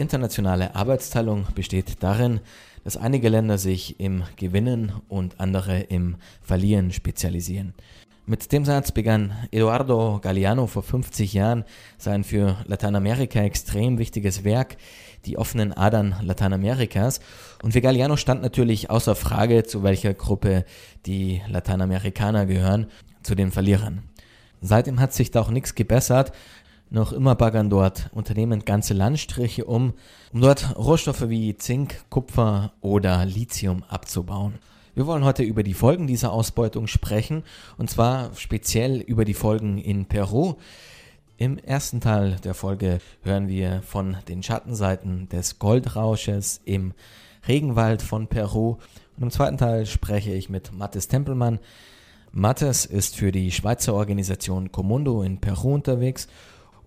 internationale Arbeitsteilung besteht darin, dass einige Länder sich im Gewinnen und andere im Verlieren spezialisieren. Mit dem Satz begann Eduardo Galeano vor 50 Jahren sein für Lateinamerika extrem wichtiges Werk, die offenen Adern Lateinamerikas. Und für Galeano stand natürlich außer Frage, zu welcher Gruppe die Lateinamerikaner gehören, zu den Verlierern. Seitdem hat sich da auch nichts gebessert. Noch immer baggern dort Unternehmen ganze Landstriche um, um dort Rohstoffe wie Zink, Kupfer oder Lithium abzubauen. Wir wollen heute über die Folgen dieser Ausbeutung sprechen, und zwar speziell über die Folgen in Peru. Im ersten Teil der Folge hören wir von den Schattenseiten des Goldrausches im Regenwald von Peru. Und im zweiten Teil spreche ich mit Mathis Tempelmann. Mathis ist für die Schweizer Organisation Comundo in Peru unterwegs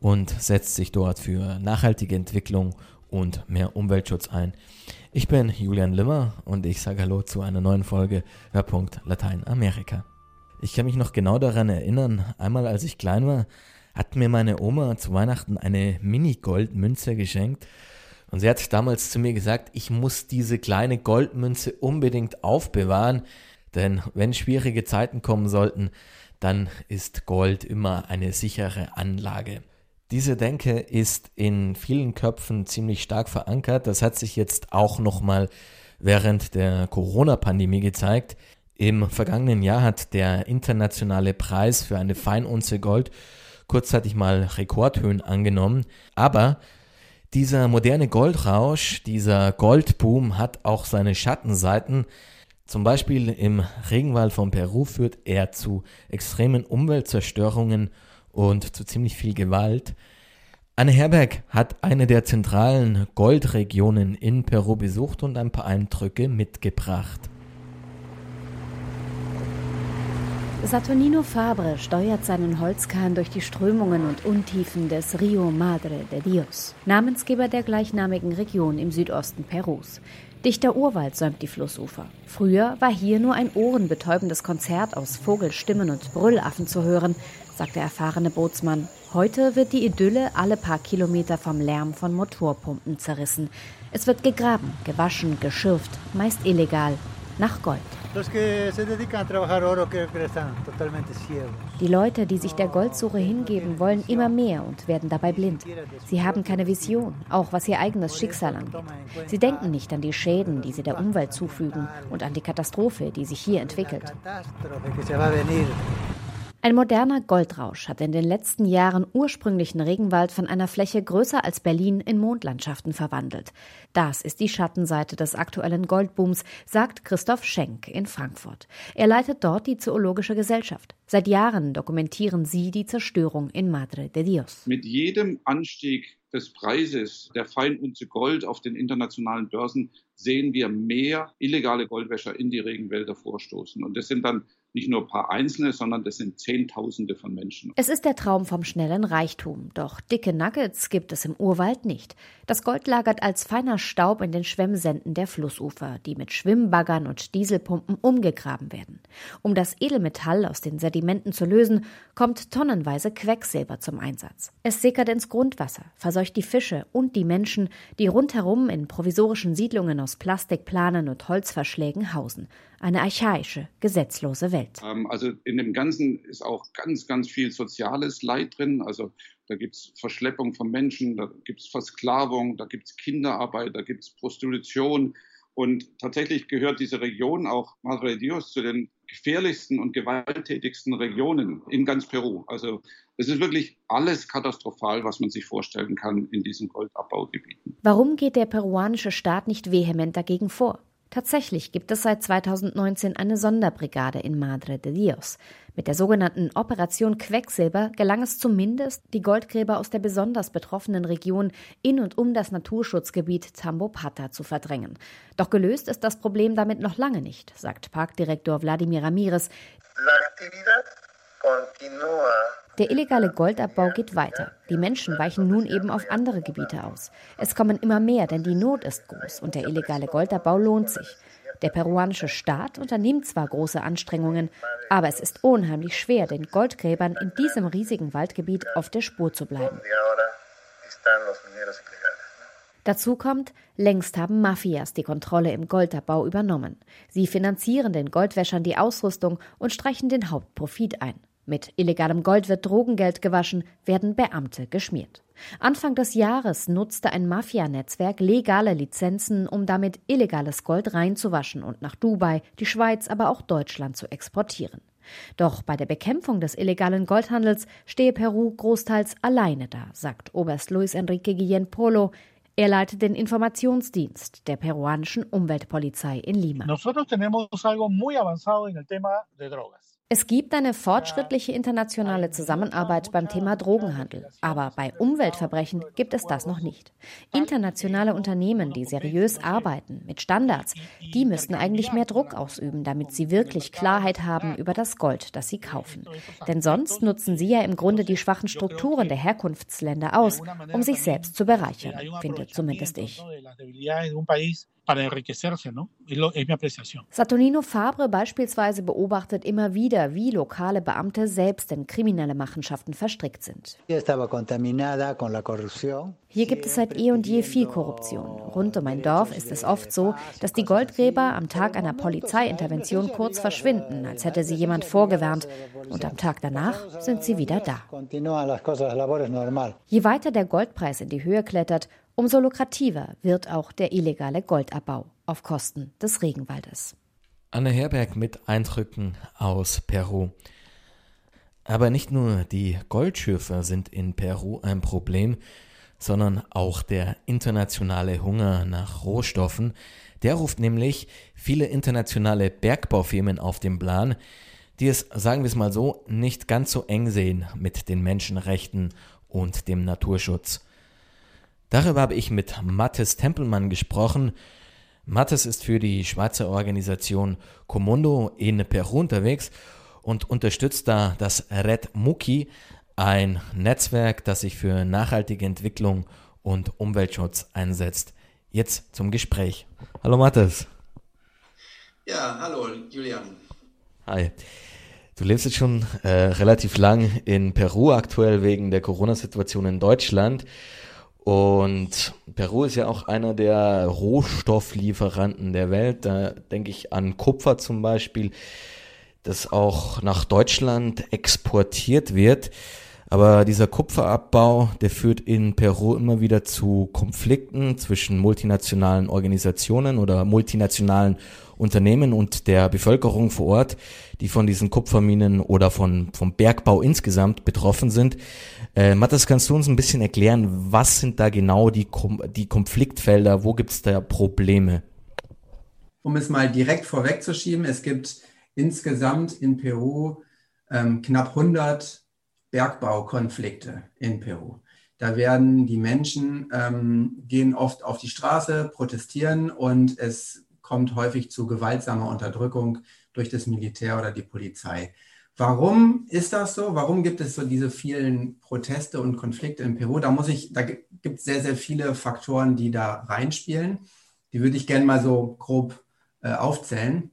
und setzt sich dort für nachhaltige Entwicklung und mehr Umweltschutz ein. Ich bin Julian Limmer und ich sage Hallo zu einer neuen Folge Hörpunkt Lateinamerika. Ich kann mich noch genau daran erinnern, einmal als ich klein war, hat mir meine Oma zu Weihnachten eine Mini-Goldmünze geschenkt und sie hat damals zu mir gesagt, ich muss diese kleine Goldmünze unbedingt aufbewahren, denn wenn schwierige Zeiten kommen sollten, dann ist Gold immer eine sichere Anlage. Diese Denke ist in vielen Köpfen ziemlich stark verankert. Das hat sich jetzt auch nochmal während der Corona-Pandemie gezeigt. Im vergangenen Jahr hat der internationale Preis für eine Feinunze Gold kurzzeitig mal Rekordhöhen angenommen. Aber dieser moderne Goldrausch, dieser Goldboom hat auch seine Schattenseiten. Zum Beispiel im Regenwald von Peru führt er zu extremen Umweltzerstörungen und zu ziemlich viel Gewalt. Anne Herberg hat eine der zentralen Goldregionen in Peru besucht und ein paar Eindrücke mitgebracht. Saturnino Fabre steuert seinen Holzkahn durch die Strömungen und Untiefen des Rio Madre de Dios, Namensgeber der gleichnamigen Region im Südosten Perus. Dichter Urwald säumt die Flussufer. Früher war hier nur ein ohrenbetäubendes Konzert aus Vogelstimmen und Brüllaffen zu hören, sagt der erfahrene Bootsmann. Heute wird die Idylle alle paar Kilometer vom Lärm von Motorpumpen zerrissen. Es wird gegraben, gewaschen, geschürft, meist illegal, nach Gold. Die Leute, die sich der Goldsuche hingeben, wollen immer mehr und werden dabei blind. Sie haben keine Vision, auch was ihr eigenes Schicksal angeht. Sie denken nicht an die Schäden, die sie der Umwelt zufügen und an die Katastrophe, die sich hier entwickelt. Ein moderner Goldrausch hat in den letzten Jahren ursprünglichen Regenwald von einer Fläche größer als Berlin in Mondlandschaften verwandelt. Das ist die Schattenseite des aktuellen Goldbooms, sagt Christoph Schenk in Frankfurt. Er leitet dort die Zoologische Gesellschaft. Seit Jahren dokumentieren sie die Zerstörung in Madre de Dios. Mit jedem Anstieg des Preises der Feinunze Gold auf den internationalen Börsen sehen wir mehr illegale Goldwäscher in die Regenwälder vorstoßen. Und das sind dann nicht nur ein paar Einzelne, sondern das sind Zehntausende von Menschen. Es ist der Traum vom schnellen Reichtum. Doch dicke Nuggets gibt es im Urwald nicht. Das Gold lagert als feiner Staub in den Schwemmsenden der Flussufer, die mit Schwimmbaggern und Dieselpumpen umgegraben werden. Um das Edelmetall aus den Sedimenten zu lösen, kommt tonnenweise Quecksilber zum Einsatz. Es sickert ins Grundwasser, verseucht die Fische und die Menschen, die rundherum in provisorischen Siedlungen aus Plastikplanen und Holzverschlägen hausen. Eine archaische, gesetzlose Welt. Ähm, also in dem Ganzen ist auch ganz, ganz viel soziales Leid drin. Also da gibt es Verschleppung von Menschen, da gibt es Versklavung, da gibt es Kinderarbeit, da gibt es Prostitution. Und tatsächlich gehört diese Region auch Madre de Dios zu den gefährlichsten und gewalttätigsten Regionen in ganz Peru. Also es ist wirklich alles katastrophal, was man sich vorstellen kann in diesen Goldabbaugebieten. Warum geht der peruanische Staat nicht vehement dagegen vor? Tatsächlich gibt es seit 2019 eine Sonderbrigade in Madre de Dios. Mit der sogenannten Operation Quecksilber gelang es zumindest, die Goldgräber aus der besonders betroffenen Region in und um das Naturschutzgebiet Tambopata zu verdrängen. Doch gelöst ist das Problem damit noch lange nicht, sagt Parkdirektor Wladimir Ramirez. Der illegale Goldabbau geht weiter. Die Menschen weichen nun eben auf andere Gebiete aus. Es kommen immer mehr, denn die Not ist groß und der illegale Goldabbau lohnt sich. Der peruanische Staat unternimmt zwar große Anstrengungen, aber es ist unheimlich schwer, den Goldgräbern in diesem riesigen Waldgebiet auf der Spur zu bleiben. Dazu kommt, längst haben Mafias die Kontrolle im Goldabbau übernommen. Sie finanzieren den Goldwäschern die Ausrüstung und streichen den Hauptprofit ein. Mit illegalem Gold wird Drogengeld gewaschen, werden Beamte geschmiert. Anfang des Jahres nutzte ein Mafianetzwerk legale Lizenzen, um damit illegales Gold reinzuwaschen und nach Dubai, die Schweiz, aber auch Deutschland zu exportieren. Doch bei der Bekämpfung des illegalen Goldhandels stehe Peru großteils alleine da, sagt Oberst Luis Enrique Guillén Polo. Er leitet den Informationsdienst der peruanischen Umweltpolizei in Lima. Nosotros tenemos algo muy avanzado en el tema de drogas. Es gibt eine fortschrittliche internationale Zusammenarbeit beim Thema Drogenhandel, aber bei Umweltverbrechen gibt es das noch nicht. Internationale Unternehmen, die seriös arbeiten, mit Standards, die müssten eigentlich mehr Druck ausüben, damit sie wirklich Klarheit haben über das Gold, das sie kaufen. Denn sonst nutzen sie ja im Grunde die schwachen Strukturen der Herkunftsländer aus, um sich selbst zu bereichern, findet zumindest ich para enriquecerse, ¿no? Es mi apreciación. Saturnino Fabre beispielsweise beobachtet immer wieder, wie lokale Beamte selbst in kriminelle Machenschaften verstrickt sind. Hier gibt es seit eh und je viel Korruption. Rund um ein Dorf ist es oft so, dass die Goldgräber am Tag einer Polizeiintervention kurz verschwinden, als hätte sie jemand vorgewarnt, und am Tag danach sind sie wieder da. Je weiter der Goldpreis in die Höhe klettert, Umso lukrativer wird auch der illegale Goldabbau auf Kosten des Regenwaldes. Anne Herberg mit Eindrücken aus Peru. Aber nicht nur die Goldschürfer sind in Peru ein Problem, sondern auch der internationale Hunger nach Rohstoffen. Der ruft nämlich viele internationale Bergbaufirmen auf den Plan, die es, sagen wir es mal so, nicht ganz so eng sehen mit den Menschenrechten und dem Naturschutz. Darüber habe ich mit Mattes Tempelmann gesprochen. Mattes ist für die Schweizer Organisation Comundo in Peru unterwegs und unterstützt da das Red Muki, ein Netzwerk, das sich für nachhaltige Entwicklung und Umweltschutz einsetzt. Jetzt zum Gespräch. Hallo Mattes. Ja, hallo Julian. Hi. Du lebst jetzt schon äh, relativ lang in Peru, aktuell wegen der Corona-Situation in Deutschland. Und Peru ist ja auch einer der Rohstofflieferanten der Welt. Da denke ich an Kupfer zum Beispiel, das auch nach Deutschland exportiert wird. Aber dieser Kupferabbau, der führt in Peru immer wieder zu Konflikten zwischen multinationalen Organisationen oder multinationalen Unternehmen und der Bevölkerung vor Ort, die von diesen Kupferminen oder von, vom Bergbau insgesamt betroffen sind. Äh, Matthias, kannst du uns ein bisschen erklären, was sind da genau die, die Konfliktfelder, wo gibt es da Probleme? Um es mal direkt vorwegzuschieben, es gibt insgesamt in Peru ähm, knapp 100 Bergbaukonflikte in Peru. Da werden die Menschen, ähm, gehen oft auf die Straße, protestieren und es kommt häufig zu gewaltsamer Unterdrückung durch das Militär oder die Polizei. Warum ist das so? Warum gibt es so diese vielen Proteste und Konflikte in Peru? Da muss ich, da gibt es sehr, sehr viele Faktoren, die da reinspielen. Die würde ich gerne mal so grob äh, aufzählen.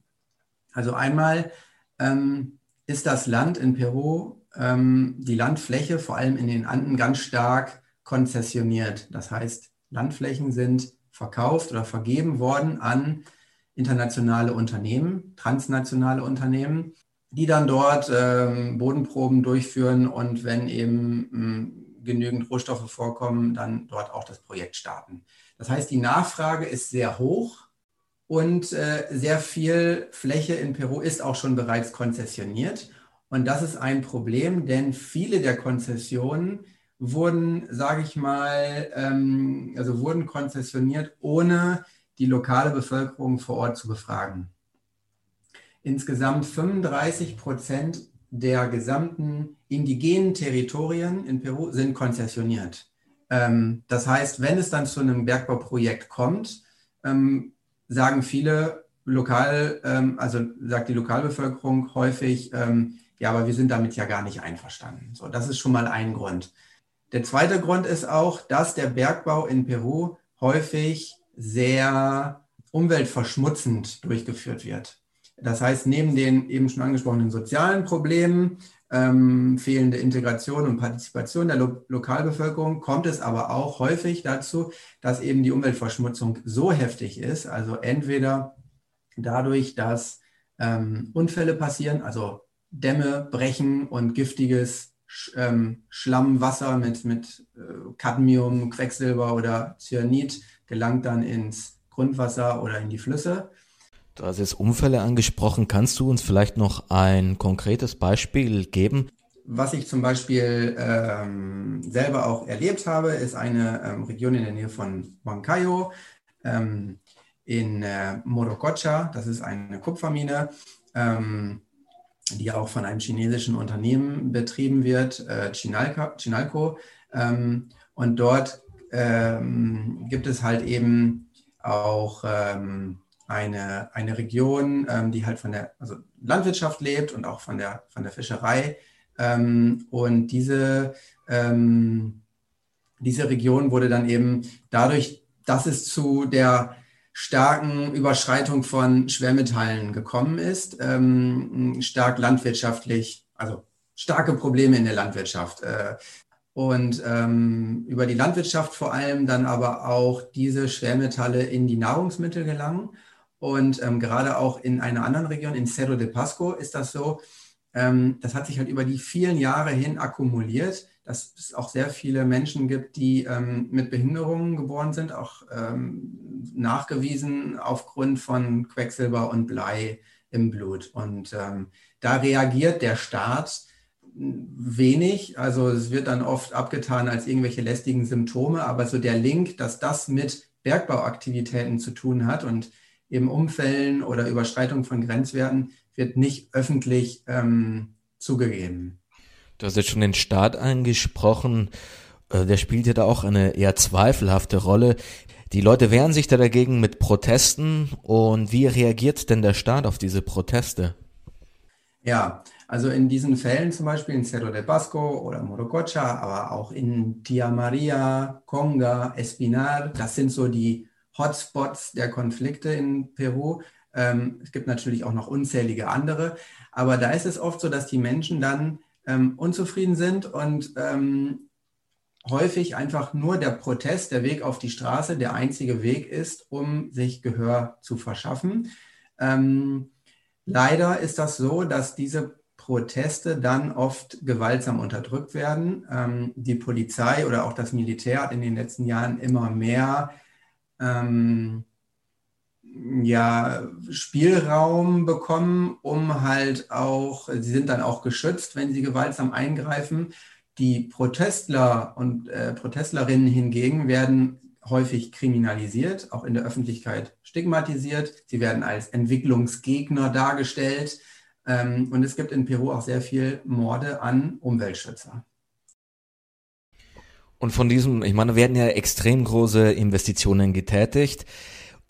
Also einmal ähm, ist das Land in Peru, ähm, die Landfläche, vor allem in den Anden, ganz stark konzessioniert. Das heißt, Landflächen sind verkauft oder vergeben worden an internationale Unternehmen, transnationale Unternehmen die dann dort ähm, Bodenproben durchführen und wenn eben mh, hm, genügend Rohstoffe vorkommen, dann dort auch das Projekt starten. Das heißt, die Nachfrage ist sehr hoch und äh, sehr viel Fläche in Peru ist auch schon bereits konzessioniert. Und das ist ein Problem, denn viele der Konzessionen wurden, sage ich mal, ähm, also wurden konzessioniert, ohne die lokale Bevölkerung vor Ort zu befragen. Insgesamt 35 Prozent der gesamten indigenen Territorien in Peru sind konzessioniert. Ähm, das heißt, wenn es dann zu einem Bergbauprojekt kommt, ähm, sagen viele lokal, ähm, also sagt die Lokalbevölkerung häufig, ähm, ja, aber wir sind damit ja gar nicht einverstanden. So, das ist schon mal ein Grund. Der zweite Grund ist auch, dass der Bergbau in Peru häufig sehr umweltverschmutzend durchgeführt wird. Das heißt, neben den eben schon angesprochenen sozialen Problemen, ähm, fehlende Integration und Partizipation der Lo Lokalbevölkerung, kommt es aber auch häufig dazu, dass eben die Umweltverschmutzung so heftig ist, also entweder dadurch, dass ähm, Unfälle passieren, also Dämme brechen und giftiges ähm, Schlammwasser mit, mit äh, Cadmium, Quecksilber oder Cyanid gelangt dann ins Grundwasser oder in die Flüsse. Du hast jetzt Unfälle angesprochen. Kannst du uns vielleicht noch ein konkretes Beispiel geben? Was ich zum Beispiel ähm, selber auch erlebt habe, ist eine ähm, Region in der Nähe von Huancayo ähm, in äh, Morococha. Das ist eine Kupfermine. Ähm, die auch von einem chinesischen Unternehmen betrieben wird, äh, Chinalco. Chinalco. Ähm, und dort ähm, gibt es halt eben auch ähm, eine, eine Region, ähm, die halt von der also Landwirtschaft lebt und auch von der, von der Fischerei. Ähm, und diese, ähm, diese Region wurde dann eben dadurch, dass es zu der starken Überschreitung von Schwermetallen gekommen ist, ähm, stark landwirtschaftlich, also starke Probleme in der Landwirtschaft. Äh, und ähm, über die Landwirtschaft vor allem dann aber auch diese Schwermetalle in die Nahrungsmittel gelangen. Und ähm, gerade auch in einer anderen Region, in Cerro de Pasco, ist das so, ähm, das hat sich halt über die vielen Jahre hin akkumuliert dass es auch sehr viele Menschen gibt, die ähm, mit Behinderungen geboren sind, auch ähm, nachgewiesen aufgrund von Quecksilber und Blei im Blut. Und ähm, da reagiert der Staat wenig. Also es wird dann oft abgetan als irgendwelche lästigen Symptome, aber so der Link, dass das mit Bergbauaktivitäten zu tun hat und eben Umfällen oder Überschreitung von Grenzwerten, wird nicht öffentlich ähm, zugegeben. Du hast jetzt schon den Staat angesprochen. Äh, der spielt ja da auch eine eher zweifelhafte Rolle. Die Leute wehren sich da dagegen mit Protesten. Und wie reagiert denn der Staat auf diese Proteste? Ja, also in diesen Fällen zum Beispiel in Cerro de Pasco oder Morococha, aber auch in Tia Maria, Conga, Espinar, das sind so die Hotspots der Konflikte in Peru. Ähm, es gibt natürlich auch noch unzählige andere, aber da ist es oft so, dass die Menschen dann ähm, unzufrieden sind und ähm, häufig einfach nur der Protest, der Weg auf die Straße, der einzige Weg ist, um sich Gehör zu verschaffen. Ähm, leider ist das so, dass diese Proteste dann oft gewaltsam unterdrückt werden. Ähm, die Polizei oder auch das Militär hat in den letzten Jahren immer mehr ähm, ja, Spielraum bekommen, um halt auch, sie sind dann auch geschützt, wenn sie gewaltsam eingreifen. Die Protestler und äh, Protestlerinnen hingegen werden häufig kriminalisiert, auch in der Öffentlichkeit stigmatisiert. Sie werden als Entwicklungsgegner dargestellt. Ähm, und es gibt in Peru auch sehr viel Morde an Umweltschützer. Und von diesem, ich meine, werden ja extrem große Investitionen getätigt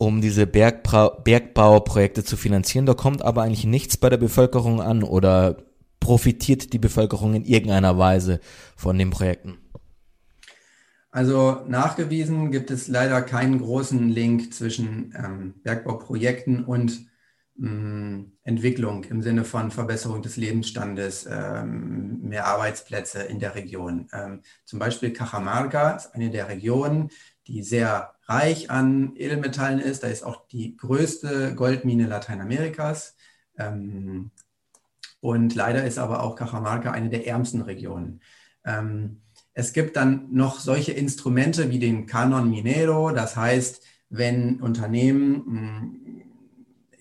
um diese Bergbau Bergbauprojekte zu finanzieren. Da kommt aber eigentlich nichts bei der Bevölkerung an oder profitiert die Bevölkerung in irgendeiner Weise von den Projekten? Also nachgewiesen gibt es leider keinen großen Link zwischen ähm, Bergbauprojekten und ähm, Entwicklung im Sinne von Verbesserung des Lebensstandes, ähm, mehr Arbeitsplätze in der Region. Ähm, zum Beispiel Cajamarca ist eine der Regionen, die sehr reich an Edelmetallen ist. Da ist auch die größte Goldmine Lateinamerikas. Ähm, und leider ist aber auch Cajamarca eine der ärmsten Regionen. Ähm, es gibt dann noch solche Instrumente wie den Canon Minero. Das heißt, wenn Unternehmen hm,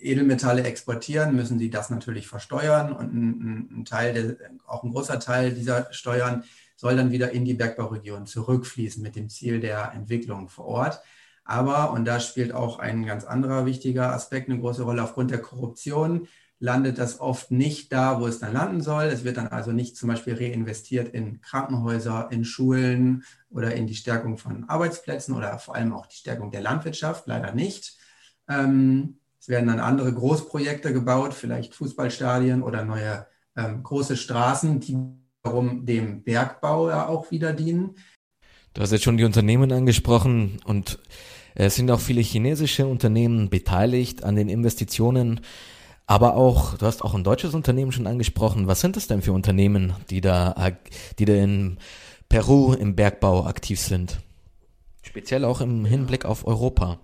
Edelmetalle exportieren, müssen sie das natürlich versteuern und ein, ein Teil, der, auch ein großer Teil dieser Steuern soll dann wieder in die Bergbauregion zurückfließen mit dem Ziel der Entwicklung vor Ort. Aber, und da spielt auch ein ganz anderer wichtiger Aspekt eine große Rolle, aufgrund der Korruption landet das oft nicht da, wo es dann landen soll. Es wird dann also nicht zum Beispiel reinvestiert in Krankenhäuser, in Schulen oder in die Stärkung von Arbeitsplätzen oder vor allem auch die Stärkung der Landwirtschaft, leider nicht. Ähm, es werden dann andere Großprojekte gebaut, vielleicht Fußballstadien oder neue ähm, große Straßen, die wiederum dem Bergbau ja auch wieder dienen. Du hast jetzt schon die Unternehmen angesprochen und es sind auch viele chinesische Unternehmen beteiligt an den Investitionen. Aber auch, du hast auch ein deutsches Unternehmen schon angesprochen. Was sind es denn für Unternehmen, die da, die da in Peru im Bergbau aktiv sind? Speziell auch im Hinblick auf Europa.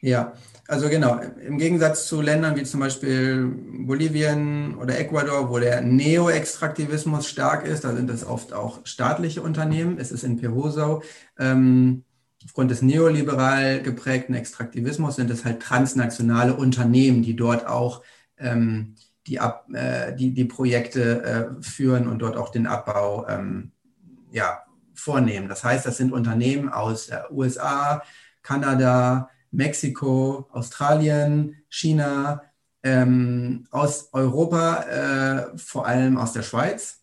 Ja, also genau, im Gegensatz zu Ländern wie zum Beispiel Bolivien oder Ecuador, wo der Neo-Extraktivismus stark ist, da sind es oft auch staatliche Unternehmen. Es ist in Peru so. Ähm, aufgrund des neoliberal geprägten Extraktivismus sind es halt transnationale Unternehmen, die dort auch ähm, die, Ab, äh, die, die Projekte äh, führen und dort auch den Abbau ähm, ja, vornehmen. Das heißt, das sind Unternehmen aus äh, USA, Kanada, Mexiko, Australien, China, ähm, aus Europa, äh, vor allem aus der Schweiz.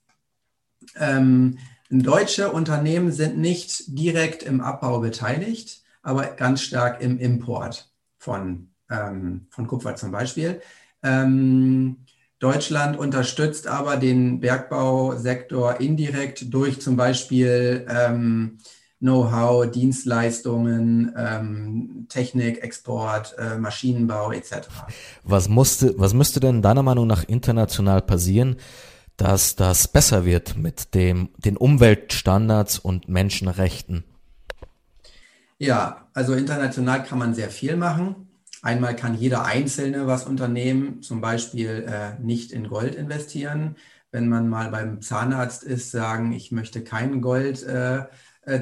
Ähm, deutsche Unternehmen sind nicht direkt im Abbau beteiligt, aber ganz stark im Import von, ähm, von Kupfer zum Beispiel. Ähm, Deutschland unterstützt aber den Bergbausektor indirekt durch zum Beispiel ähm, Know-how, Dienstleistungen, ähm, Technik, Export, äh, Maschinenbau etc. Was, musste, was müsste denn deiner Meinung nach international passieren, dass das besser wird mit dem, den Umweltstandards und Menschenrechten? Ja, also international kann man sehr viel machen. Einmal kann jeder Einzelne was unternehmen, zum Beispiel äh, nicht in Gold investieren. Wenn man mal beim Zahnarzt ist, sagen, ich möchte keinen Gold. Äh,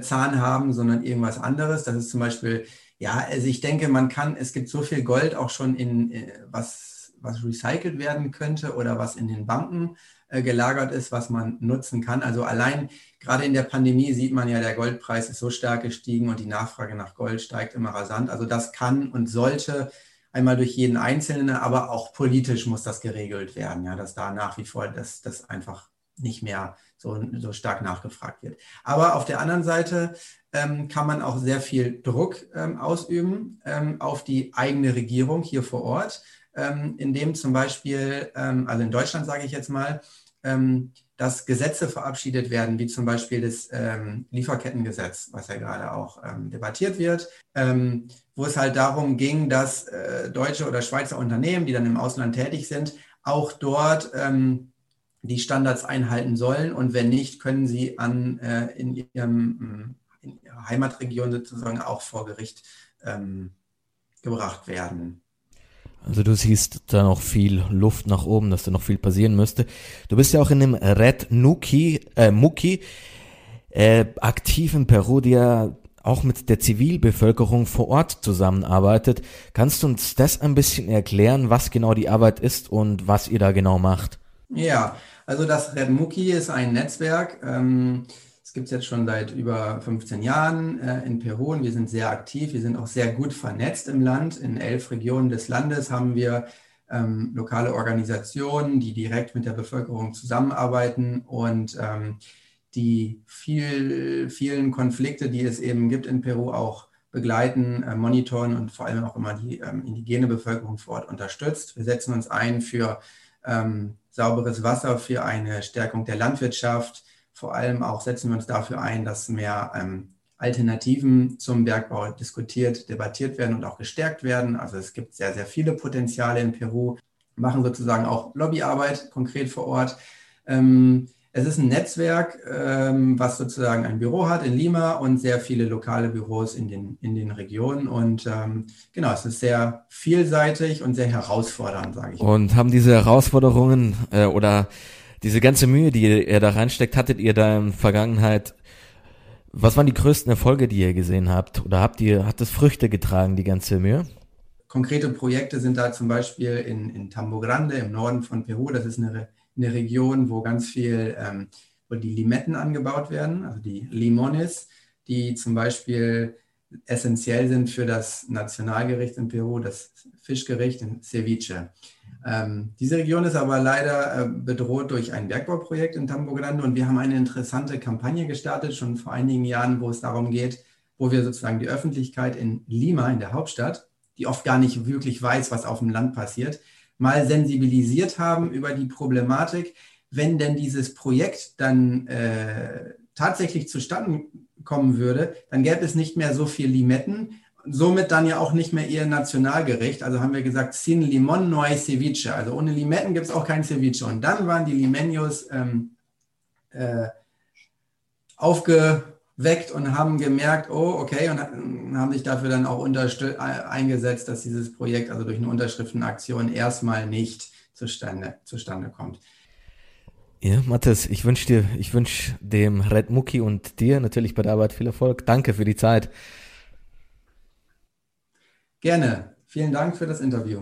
Zahn haben, sondern irgendwas anderes. Das ist zum Beispiel, ja, also ich denke, man kann, es gibt so viel Gold auch schon in, äh, was, was recycelt werden könnte oder was in den Banken äh, gelagert ist, was man nutzen kann. Also allein gerade in der Pandemie sieht man ja, der Goldpreis ist so stark gestiegen und die Nachfrage nach Gold steigt immer rasant. Also das kann und sollte einmal durch jeden Einzelnen, aber auch politisch muss das geregelt werden, ja, dass da nach wie vor das, das einfach nicht mehr so, so stark nachgefragt wird. Aber auf der anderen Seite ähm, kann man auch sehr viel Druck ähm, ausüben ähm, auf die eigene Regierung hier vor Ort, ähm, indem zum Beispiel, ähm, also in Deutschland sage ich jetzt mal, ähm, dass Gesetze verabschiedet werden, wie zum Beispiel das Lieferkettengesetz, was ja gerade auch debattiert wird, wo es halt darum ging, dass äh, deutsche oder Schweizer Unternehmen, die dann im Ausland tätig sind, auch dort ähm, die Standards einhalten sollen und wenn nicht, können sie an, äh, in, ihrem, in ihrer Heimatregion sozusagen auch vor Gericht ähm, gebracht werden. Also du siehst da noch viel Luft nach oben, dass da noch viel passieren müsste. Du bist ja auch in dem Red Nuki, äh, Muki äh, aktiv in Peru, der auch mit der Zivilbevölkerung vor Ort zusammenarbeitet. Kannst du uns das ein bisschen erklären, was genau die Arbeit ist und was ihr da genau macht? Ja, also das Red Muki ist ein Netzwerk. Ähm, es gibt es jetzt schon seit über 15 Jahren äh, in Peru und wir sind sehr aktiv. Wir sind auch sehr gut vernetzt im Land. In elf Regionen des Landes haben wir ähm, lokale Organisationen, die direkt mit der Bevölkerung zusammenarbeiten und ähm, die viel, vielen Konflikte, die es eben gibt in Peru, auch begleiten, äh, monitoren und vor allem auch immer die ähm, indigene Bevölkerung vor Ort unterstützt. Wir setzen uns ein für ähm, sauberes Wasser, für eine Stärkung der Landwirtschaft. Vor allem auch setzen wir uns dafür ein, dass mehr ähm, Alternativen zum Bergbau diskutiert, debattiert werden und auch gestärkt werden. Also es gibt sehr, sehr viele Potenziale in Peru, machen sozusagen auch Lobbyarbeit konkret vor Ort. Ähm, es ist ein Netzwerk, ähm, was sozusagen ein Büro hat in Lima und sehr viele lokale Büros in den, in den Regionen. Und ähm, genau, es ist sehr vielseitig und sehr herausfordernd, sage ich. Und haben diese Herausforderungen äh, oder diese ganze Mühe, die ihr da reinsteckt, hattet ihr da in Vergangenheit, was waren die größten Erfolge, die ihr gesehen habt? Oder habt ihr, hat es Früchte getragen, die ganze Mühe? Konkrete Projekte sind da zum Beispiel in, in Tambo Grande im Norden von Peru. Das ist eine eine Region, wo ganz viel, ähm, wo die Limetten angebaut werden, also die Limones, die zum Beispiel essentiell sind für das Nationalgericht in Peru, das Fischgericht in Ceviche. Ähm, diese Region ist aber leider äh, bedroht durch ein Bergbauprojekt in Tambo Grande und wir haben eine interessante Kampagne gestartet, schon vor einigen Jahren, wo es darum geht, wo wir sozusagen die Öffentlichkeit in Lima, in der Hauptstadt, die oft gar nicht wirklich weiß, was auf dem Land passiert, mal sensibilisiert haben über die Problematik, wenn denn dieses Projekt dann äh, tatsächlich zustande kommen würde, dann gäbe es nicht mehr so viel Limetten somit dann ja auch nicht mehr ihr Nationalgericht. Also haben wir gesagt, sin limon no ceviche. Also ohne Limetten gibt es auch kein Ceviche. Und dann waren die Limeños ähm, äh, aufgeweckt und haben gemerkt, oh, okay, und haben sich dafür dann auch eingesetzt, dass dieses Projekt also durch eine Unterschriftenaktion erstmal nicht zustande, zustande kommt. Ja, Mathis, ich wünsche dir, ich wünsche dem Red Muki und dir natürlich bei der Arbeit viel Erfolg. Danke für die Zeit. Gerne. Vielen Dank für das Interview.